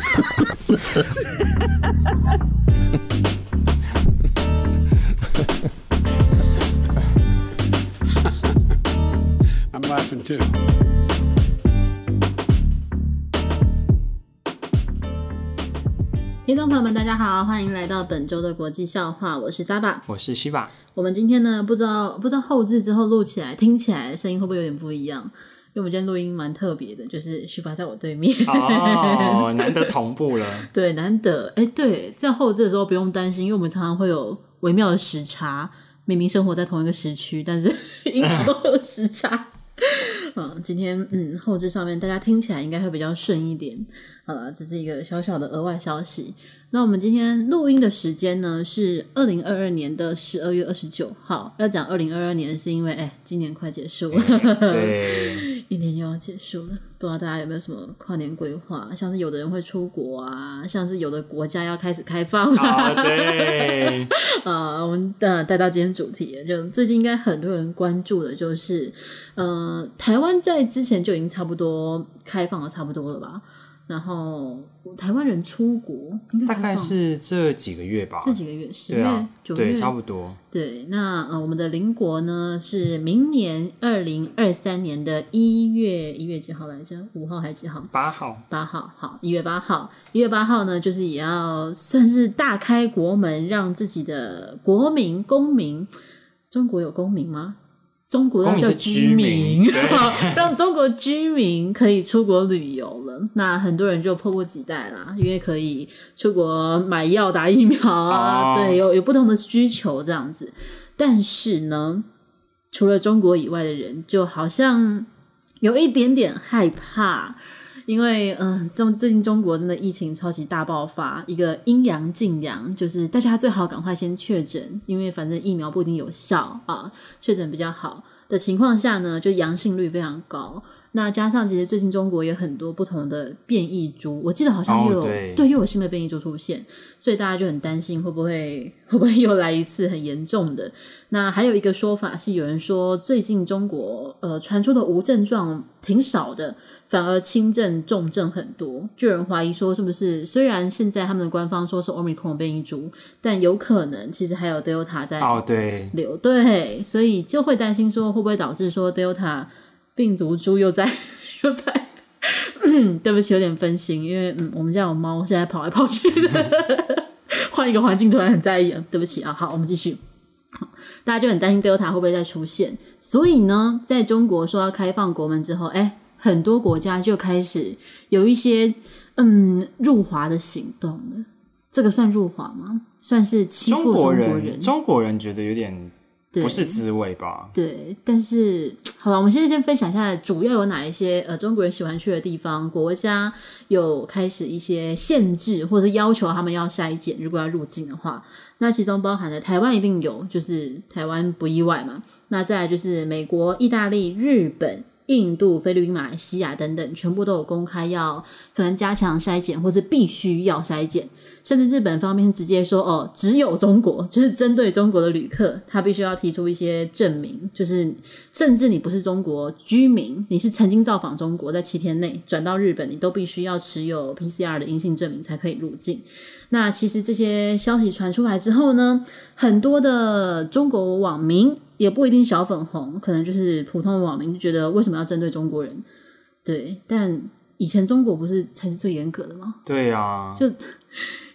I'm laughing too. 听众朋友们，大家好，欢迎来到本周的国际笑话。我是 Saba，我是西巴。我们今天呢，不知道不知道后置之后录起来听起来声音会不会有点不一样？因为我们今天录音蛮特别的，就是徐爸在我对面哦，难得同步了。对，难得哎，对，这样后置的时候不用担心，因为我们常常会有微妙的时差，明明生活在同一个时区，但是 音频都有时差。嗯，今天嗯后置上面大家听起来应该会比较顺一点。好了，这是一个小小的额外消息。那我们今天录音的时间呢是二零二二年的十二月二十九号。要讲二零二二年是因为哎，今年快结束了，对，一年又要结束了。不知道大家有没有什么跨年规划？像是有的人会出国啊，像是有的国家要开始开放啊。Oh, 对，啊，我们的带到今天主题，就最近应该很多人关注的就是，呃，台湾在之前就已经差不多开放的差不多了吧？然后台湾人出国应该大概是这几个月吧，这几个月十月、啊、九月，对，差不多。对，那呃，我们的邻国呢是明年二零二三年的一月一月几号来着？五号还是几号？八号。八号，好，一月八号，一月八号呢，就是也要算是大开国门，让自己的国民公民，中国有公民吗？中国要叫居民，居民 让中国居民可以出国旅游了。那很多人就迫不及待啦，因为可以出国买药、打疫苗啊，哦、对，有有不同的需求这样子。但是呢，除了中国以外的人，就好像有一点点害怕。因为嗯，中、最近中国真的疫情超级大爆发，一个阴阳尽阳，就是大家最好赶快先确诊，因为反正疫苗不一定有效啊，确诊比较好的情况下呢，就阳性率非常高。那加上其实最近中国有很多不同的变异株，我记得好像又有、oh, 对，对又有新的变异株出现，所以大家就很担心会不会会不会又来一次很严重的。那还有一个说法是，有人说最近中国呃传出的无症状挺少的，反而轻症重症很多，就有人怀疑说是不是虽然现在他们的官方说是 Omicron 变异株，但有可能其实还有 Delta 在哦对流，oh, 对，对，所以就会担心说会不会导致说 Delta。病毒株又在 又在，对不起，有点分心，因为嗯，我们家有猫，现在跑来跑去的，换一个环境突然很在意，对不起啊。好，我们继续。大家就很担心 Delta 会不会再出现，所以呢，在中国说要开放国门之后，哎，很多国家就开始有一些嗯入华的行动了。这个算入华吗？算是欺负？中国人，中国人觉得有点。不是滋味吧？对，但是 好吧，我们现在先分享一下主要有哪一些呃中国人喜欢去的地方，国家有开始一些限制或者要求他们要筛检，如果要入境的话，那其中包含了台湾一定有，就是台湾不意外嘛。那再来就是美国、意大利、日本。印度、菲律宾、马来西亚等等，全部都有公开要可能加强筛检，或是必须要筛检。甚至日本方面直接说：“哦，只有中国，就是针对中国的旅客，他必须要提出一些证明，就是甚至你不是中国居民，你是曾经造访中国，在七天内转到日本，你都必须要持有 PCR 的阴性证明才可以入境。”那其实这些消息传出来之后呢，很多的中国网民。也不一定小粉红，可能就是普通的网民就觉得为什么要针对中国人？对，但以前中国不是才是最严格的吗？对呀、啊，就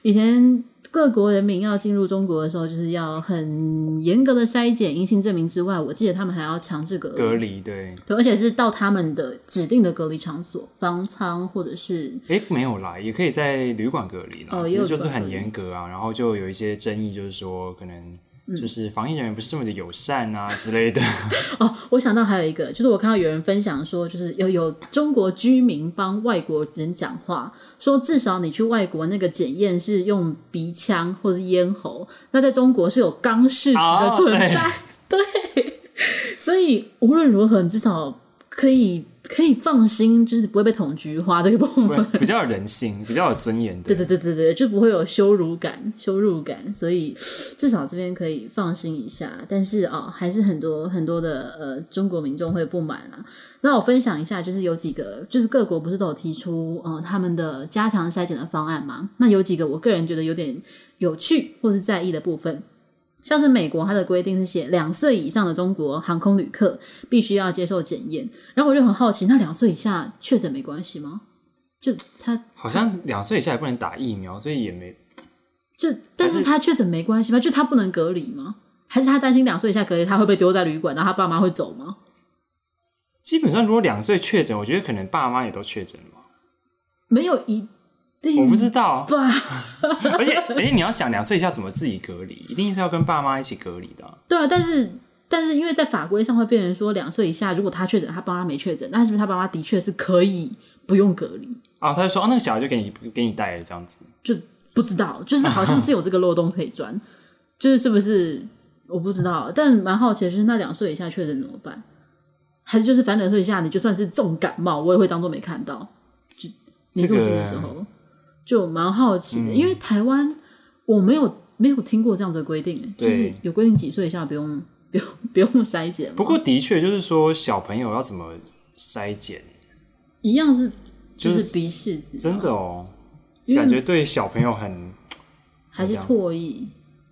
以前各国人民要进入中国的时候，就是要很严格的筛检阴性证明之外，我记得他们还要强制隔离，隔离，对，对，而且是到他们的指定的隔离场所，方舱或者是诶没有啦，也可以在旅馆隔离啦，哦，其实就是很严格啊，然后就有一些争议，就是说可能。就是防疫人员不是这么的友善啊之类的。哦，我想到还有一个，就是我看到有人分享说，就是有有中国居民帮外国人讲话，说至少你去外国那个检验是用鼻腔或者咽喉，那在中国是有肛试的存在。哦、对，对，所以无论如何，你至少可以。可以放心，就是不会被捅菊花这个部分，比较有人性，比较有尊严。对对对对对，就不会有羞辱感、羞辱感，所以 至少这边可以放心一下。但是哦，还是很多很多的呃中国民众会不满啊。那我分享一下，就是有几个，就是各国不是都有提出呃他们的加强筛检的方案吗？那有几个我个人觉得有点有趣或是在意的部分。像是美国，它的规定是写两岁以上的中国航空旅客必须要接受检验，然后我就很好奇，那两岁以下确诊没关系吗？就他好像两岁以下也不能打疫苗，所以也没就，但是他确诊没关系吗？就他不能隔离吗？还是他担心两岁以下隔离他会被丢在旅馆，然后他爸妈会走吗？基本上，如果两岁确诊，我觉得可能爸妈也都确诊了。没有一。我不知道，而且而且你要想两岁以下怎么自己隔离，一定是要跟爸妈一起隔离的。对啊，但是但是因为在法规上会变成说两岁以下，如果他确诊，他爸妈没确诊，那是不是他爸妈的确是可以不用隔离？啊、哦，他就说啊，那个小孩就给你给你带了这样子，就不知道，就是好像是有这个漏洞可以钻，就是是不是我不知道，但蛮好奇的就是那两岁以下确诊怎么办？还是就是反正两岁以下，你就算是重感冒，我也会当做没看到，就你入境的时候。这个就蛮好奇的，嗯、因为台湾我没有没有听过这样子的规定，对就是有规定几岁以下不用 不用不用筛检。不过的确就是说小朋友要怎么筛检，一样是就是鼻试纸，真的哦，感觉对小朋友很还是唾液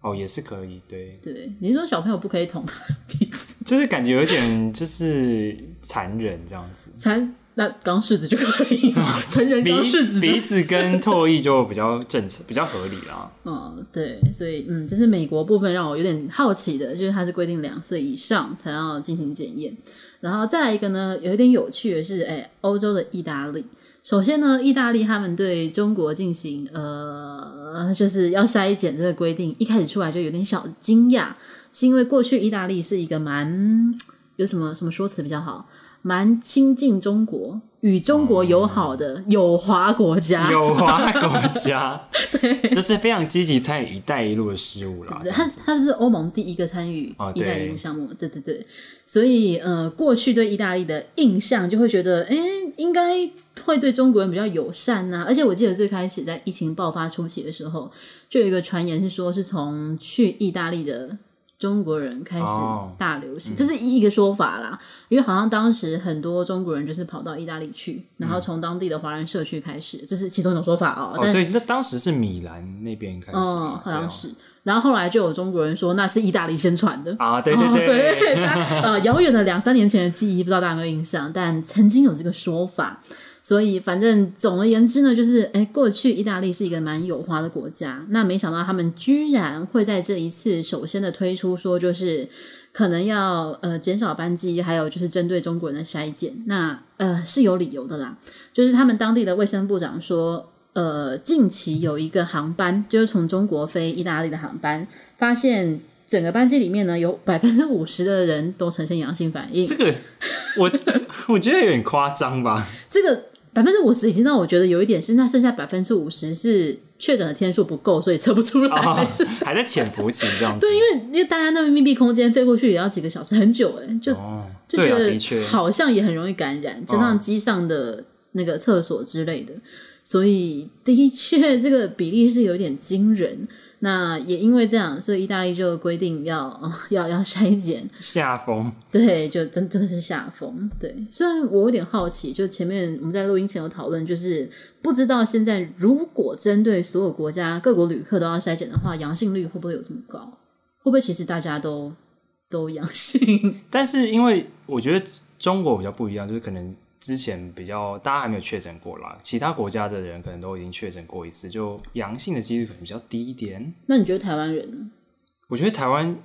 哦，也是可以，对对。你说小朋友不可以捅鼻子，就是感觉有点就是残忍这样子，残。那刚柿子就可以，成人刚柿子，鼻子跟唾液就比较正常，比较合理啦。嗯，对，所以嗯，这是美国部分让我有点好奇的，就是它是规定两岁以上才要进行检验。然后再来一个呢，有一点有趣的是，哎，欧洲的意大利，首先呢，意大利他们对中国进行呃，就是要筛检这个规定，一开始出来就有点小惊讶，是因为过去意大利是一个蛮有什么什么说辞比较好？蛮亲近中国、与中国友好的友华国家，友华国家，对，就是非常积极参与“一带一路”的事务了。他他是不是欧盟第一个参与“一带一路”项目？哦、对对对，所以呃，过去对意大利的印象就会觉得，哎，应该会对中国人比较友善呐、啊。而且我记得最开始在疫情爆发初期的时候，就有一个传言是说，是从去意大利的。中国人开始大流行，哦嗯、这是一个说法啦。因为好像当时很多中国人就是跑到意大利去，然后从当地的华人社区开始，这是其中一种说法哦。哦，但对，那当时是米兰那边开始，哦，好像是。然后后来就有中国人说那是意大利先传的啊，对对对，对呃，遥远的两三年前的记忆，不知道大家有没有印象，但曾经有这个说法。所以，反正总而言之呢，就是诶，过去意大利是一个蛮友华的国家，那没想到他们居然会在这一次首先的推出说，就是可能要呃减少班机，还有就是针对中国人的筛检，那呃是有理由的啦，就是他们当地的卫生部长说，呃，近期有一个航班就是从中国飞意大利的航班，发现整个班机里面呢有百分之五十的人都呈现阳性反应，这个我我觉得有点夸张吧，这个。百分之五十已经让我觉得有一点是，那剩下百分之五十是确诊的天数不够，所以测不出来，哦、是 还在潜伏期这样子。对，因为因为大家那个密闭空间飞过去也要几个小时，很久哎，就、哦、就觉得好像也很容易感染，加上机上的那个厕所之类的，哦、所以的确这个比例是有点惊人。那也因为这样，所以意大利就规定要要要筛检下风，对，就真真的是下风。对，虽然我有点好奇，就前面我们在录音前有讨论，就是不知道现在如果针对所有国家各国旅客都要筛检的话，阳性率会不会有这么高？会不会其实大家都都阳性？但是因为我觉得中国比较不一样，就是可能。之前比较大家还没有确诊过啦，其他国家的人可能都已经确诊过一次，就阳性的几率可能比较低一点。那你觉得台湾人呢？我觉得台湾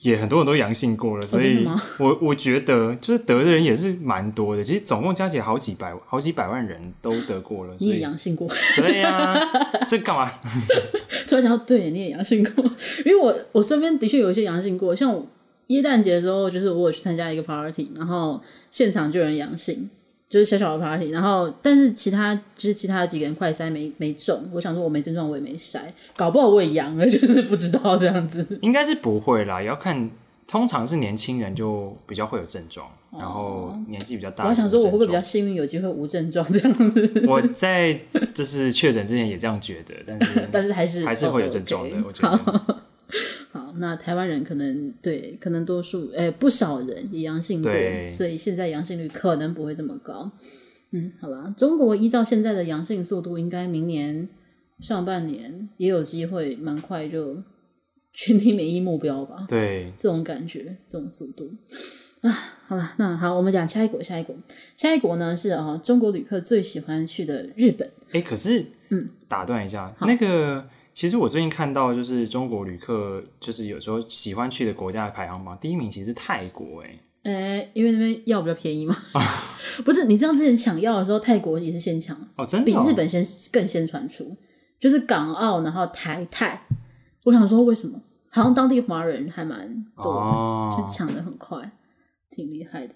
也很多人都阳性过了，所以我我觉得就是得的人也是蛮多的。其实总共加起来好几百好几百万人都得过了。你也阳性过？对呀、啊，这干嘛？突然想到，对，你也阳性过，因为我我身边的确有一些阳性过，像我耶诞节的时候，就是我有去参加一个 party，然后现场就有人阳性。就是小小的 party，然后但是其他就是其他的几个人快筛没没中，我想说我没症状我也没筛，搞不好我也阳了，就是不知道这样子。应该是不会啦，也要看通常是年轻人就比较会有症状，然后年纪比较大。我想说，我会不会比较幸运，有机会无症状这样子？我在就是确诊之前也这样觉得，但是但是还是还是会有症状的。我觉得好，好，那台湾人可能对，可能多数诶、欸、不少人也阳性过，所以现在阳性率可能不会这么高。嗯，好吧，中国依照现在的阳性速度，应该明年上半年也有机会，蛮快就。群体免疫目标吧，对，这种感觉，这种速度啊，好吧，那好，我们讲下一国，下一国，下一国呢是啊，中国旅客最喜欢去的日本。哎，可是，嗯，打断一下，那个，其实我最近看到，就是中国旅客，就是有时候喜欢去的国家的排行榜，第一名其实是泰国，哎，哎，因为那边药比较便宜嘛，不是？你知道之前抢药的时候，泰国也是先抢哦，真的，比日本先更先传出，就是港澳，然后台泰。我想说，为什么？好像当地华人还蛮多的，哦、就抢的很快，挺厉害的。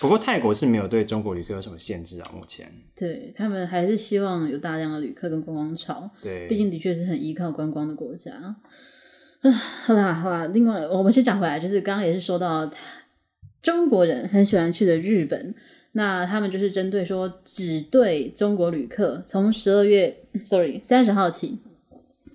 不过泰国是没有对中国旅客有什么限制啊，目前。对，他们还是希望有大量的旅客跟观光潮。对，毕竟的确是很依靠观光的国家。啊，好啦好啦，另外我们先讲回来，就是刚刚也是说到中国人很喜欢去的日本，那他们就是针对说只对中国旅客从十二月，sorry，三十号起。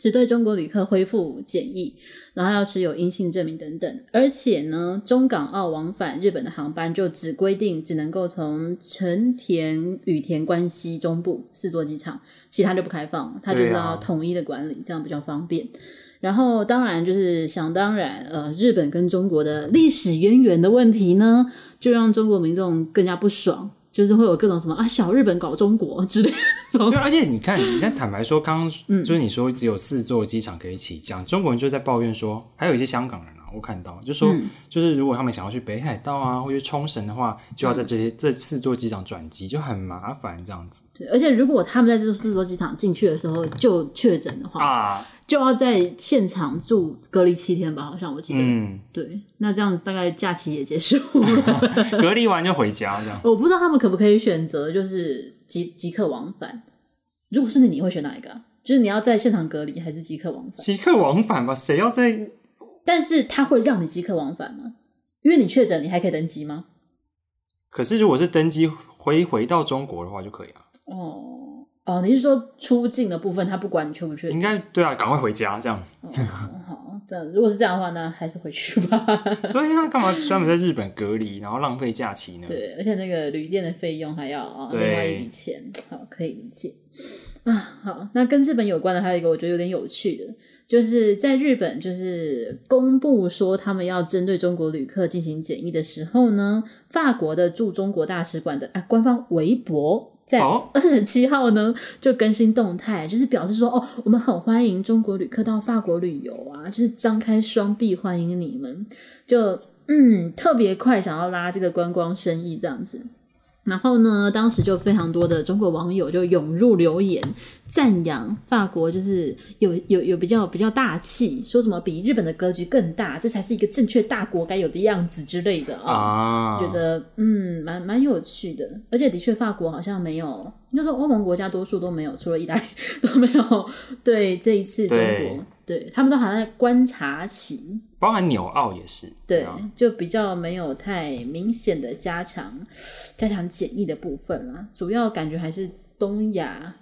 只对中国旅客恢复检疫，然后要持有阴性证明等等。而且呢，中港澳往返日本的航班就只规定只能够从成田、羽田、关西、中部四座机场，其他就不开放。它就是要统一的管理，啊、这样比较方便。然后当然就是想当然，呃，日本跟中国的历史渊源的问题呢，就让中国民众更加不爽。就是会有各种什么啊，小日本搞中国之类的。对，而且你看，你看，坦白说，刚刚就是你说只有四座机场可以起降，嗯、中国人就在抱怨说，还有一些香港人啊，我看到就说，嗯、就是如果他们想要去北海道啊，或者冲绳的话，就要在这些、嗯、这四座机场转机，就很麻烦这样子。对，而且如果他们在这四座机场进去的时候就确诊的话啊。就要在现场住隔离七天吧，好像我记得。嗯，对，那这样子大概假期也结束了，隔离完就回家这样。我不知道他们可不可以选择，就是即即刻往返。如果是你，你会选哪一个？就是你要在现场隔离，还是即刻往返？即刻往返吧，谁要在？但是他会让你即刻往返吗？因为你确诊，你还可以登机吗？可是如果是登机回回到中国的话，就可以啊。哦。哦，你是说出境的部分，他不管你去不去？应该对啊，赶快回家这样。哦、好，这样如果是这样的话，那还是回去吧。对啊，干嘛专门在日本隔离，然后浪费假期呢？对，而且那个旅店的费用还要啊，另外一笔钱，好，可以理解啊。好，那跟日本有关的还有一个我觉得有点有趣的，就是在日本就是公布说他们要针对中国旅客进行检疫的时候呢，法国的驻中国大使馆的啊官方微博。在二十七号呢，就更新动态，就是表示说，哦，我们很欢迎中国旅客到法国旅游啊，就是张开双臂欢迎你们，就嗯，特别快想要拉这个观光生意这样子。然后呢，当时就非常多的中国网友就涌入留言，赞扬法国就是有有有比较比较大气，说什么比日本的格局更大，这才是一个正确大国该有的样子之类的啊，觉得嗯蛮蛮有趣的，而且的确法国好像没有，应该说欧盟国家多数都没有，除了意大利 都没有对这一次中国。对，他们都好像在观察期，包含纽澳也是，对，对就比较没有太明显的加强 加强检疫的部分啦，主要感觉还是东亚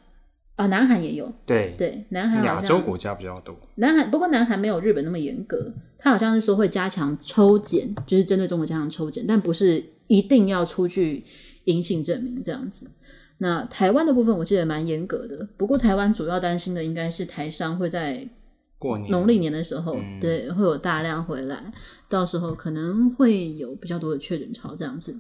啊，南韩也有，对对，南韩亚洲国家比较多，南韩不过南韩没有日本那么严格，他好像是说会加强抽检，就是针对中国加强抽检，但不是一定要出具阴性证明这样子。那台湾的部分我记得蛮严格的，不过台湾主要担心的应该是台商会在。过年农历年的时候，嗯、对，会有大量回来，到时候可能会有比较多的确诊潮这样子。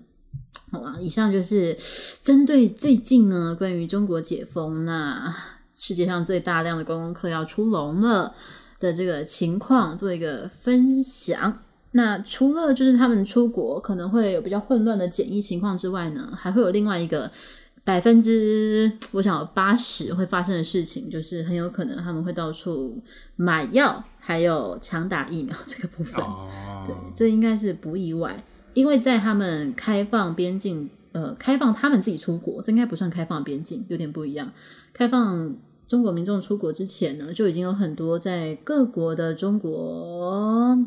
好吧，以上就是针对最近呢关于中国解封，那世界上最大量的观光客要出笼了的这个情况做一个分享。那除了就是他们出国可能会有比较混乱的检疫情况之外呢，还会有另外一个。百分之我想八十会发生的事情，就是很有可能他们会到处买药，还有强打疫苗这个部分。Oh. 对，这应该是不意外，因为在他们开放边境，呃，开放他们自己出国，这应该不算开放边境，有点不一样。开放中国民众出国之前呢，就已经有很多在各国的中国。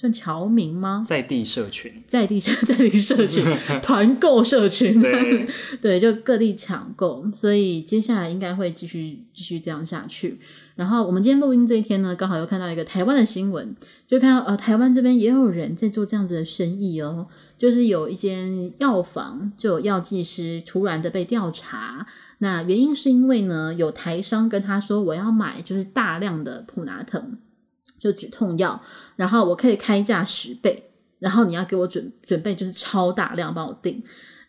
算侨民吗？在地社群，在地社 在地社群 团购社群，对对，就各地抢购，所以接下来应该会继续继续这样下去。然后我们今天录音这一天呢，刚好又看到一个台湾的新闻，就看到呃台湾这边也有人在做这样子的生意哦，就是有一间药房就有药剂师突然的被调查，那原因是因为呢有台商跟他说我要买就是大量的普拿疼。就止痛药，然后我可以开价十倍，然后你要给我准准备就是超大量帮我订，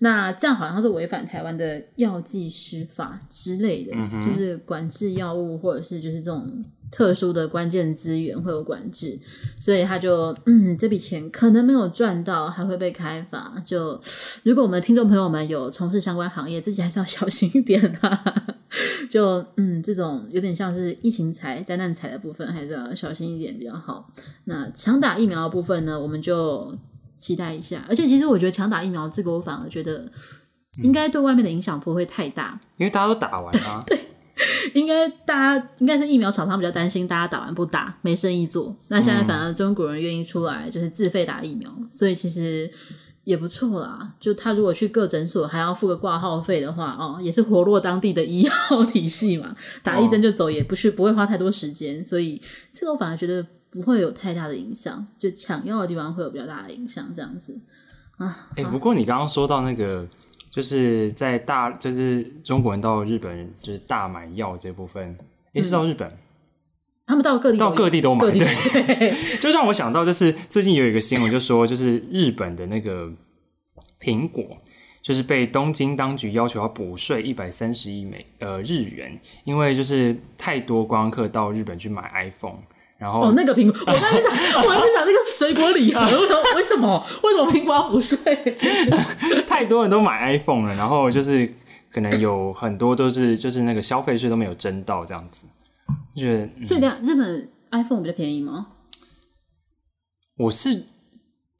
那这样好像是违反台湾的药剂师法之类的，嗯、就是管制药物或者是就是这种。特殊的关键资源会有管制，所以他就嗯，这笔钱可能没有赚到，还会被开罚。就如果我们的听众朋友们有从事相关行业，自己还是要小心一点啊。就嗯，这种有点像是疫情财、灾难财的部分，还是要小心一点比较好。那强打疫苗的部分呢，我们就期待一下。而且其实我觉得强打疫苗这个，我反而觉得应该对外面的影响不会太大，因为大家都打完了。对。应该大家应该是疫苗厂商比较担心大家打完不打没生意做，那现在反而中国人愿意出来就是自费打疫苗，嗯、所以其实也不错啦。就他如果去各诊所还要付个挂号费的话，哦，也是活络当地的医药体系嘛，打一针就走也不是不会花太多时间，所以这个我反而觉得不会有太大的影响，就抢药的地方会有比较大的影响这样子啊。哎、欸，不过你刚刚说到那个。就是在大，就是中国人到日本，就是大买药这部分，也、欸、是到日本、嗯，他们到各地到各地都买，地对，就让我想到，就是最近有一个新闻，就说就是日本的那个苹果，就是被东京当局要求要补税一百三十亿美呃日元，因为就是太多观光客到日本去买 iPhone。然后哦，那个苹果，我刚才想，我刚才想那个水果礼盒，为什么？为什么苹果要补税？太多人都买 iPhone 了，然后就是可能有很多都是就是那个消费税都没有征到这样子，就觉得、嗯、所以这样日本 iPhone 比较便宜吗？我是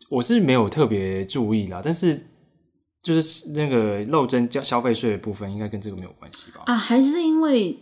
我是没有特别注意啦，但是就是那个漏征交消费税的部分，应该跟这个没有关系吧？啊，还是因为？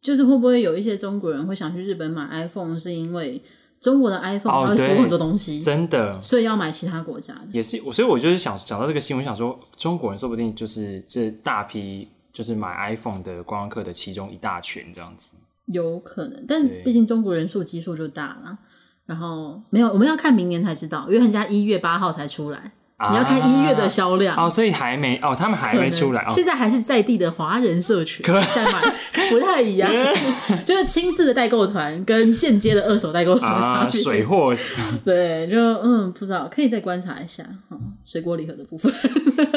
就是会不会有一些中国人会想去日本买 iPhone，是因为中国的 iPhone 会锁很多东西，真的，所以要买其他国家的。也是，所以我就是想讲到这个新闻，想说中国人说不定就是这大批就是买 iPhone 的观光客的其中一大群这样子，有可能，但毕竟中国人数基数就大了，然后没有，我们要看明年才知道，因为人家一月八号才出来。你要看一月的销量哦，所以还没哦，他们还没出来哦。现在还是在地的华人社群在买，不太一样，就是亲自的代购团跟间接的二手代购团差别。水货，对，就嗯，不知道，可以再观察一下哈。水果礼盒的部分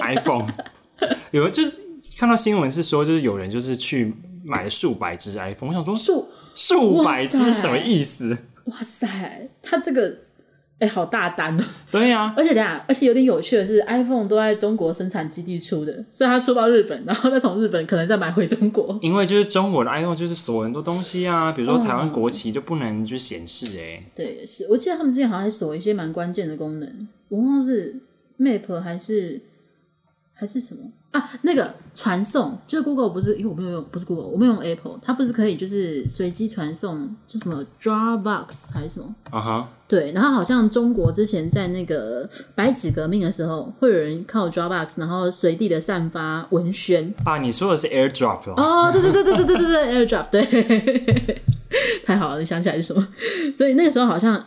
，iPhone 有人就是看到新闻是说，就是有人就是去买数百只 iPhone，我想说数数百只什么意思？哇塞，他这个。哎、欸，好大单哦！对呀、啊，而且等下，而且有点有趣的是，iPhone 都在中国生产基地出的，所以它出到日本，然后再从日本可能再买回中国。因为就是中国的 iPhone 就是锁很多东西啊，比如说台湾国旗就不能就显示哎、嗯。对，是我记得他们之前好像还锁一些蛮关键的功能，我忘了是 Map 还是还是什么。啊，那个传送就是 Google 不是，因为我没有用，不是 Google，我没有用 Apple，它不是可以就是随机传送，是什么 Dropbox 还是什么？啊哈，对，然后好像中国之前在那个白纸革命的时候，会有人靠 Dropbox，然后随地的散发文宣。啊，你说的是 AirDrop 哦，对对对对对对对对，AirDrop，对，太好了，你想起来是什么？所以那个时候好像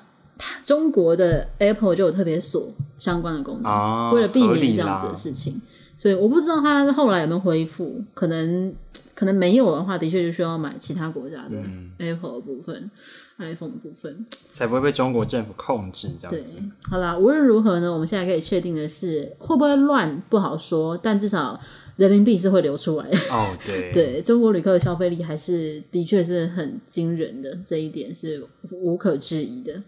中国的 Apple 就有特别锁相关的功能，哦，为了避免这样子的事情。所以我不知道他后来有没有恢复，可能可能没有的话，的确就需要买其他国家的 Apple 的部分、嗯、iPhone 的部分，才不会被中国政府控制这样子。对，好啦，无论如何呢，我们现在可以确定的是，会不会乱不好说，但至少人民币是会流出来的。哦，对，对中国旅客的消费力还是的确是很惊人的，这一点是无可置疑的。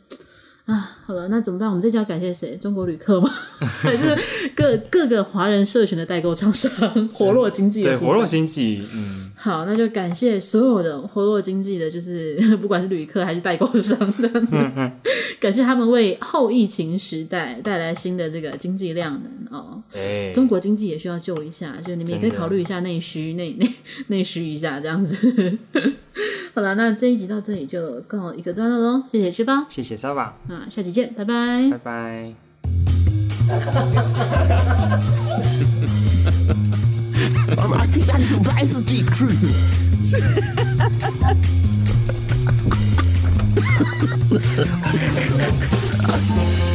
啊，好了，那怎么办？我们这就要感谢谁？中国旅客吗？还是各各个华人社群的代购厂商活络经济？对，活络经济。嗯，好，那就感谢所有的活络经济的，就是 不管是旅客还是代购商，这样子，感谢他们为后疫情时代带来新的这个经济量能哦。欸、中国经济也需要救一下，就你们也可以考虑一下内需，内内内需一下这样子。好了，那这一集到这里就告一个段落喽。谢谢吃吧，谢谢 Sava，啊，下期见，拜拜，拜拜。was die dann so beißen, die Küken.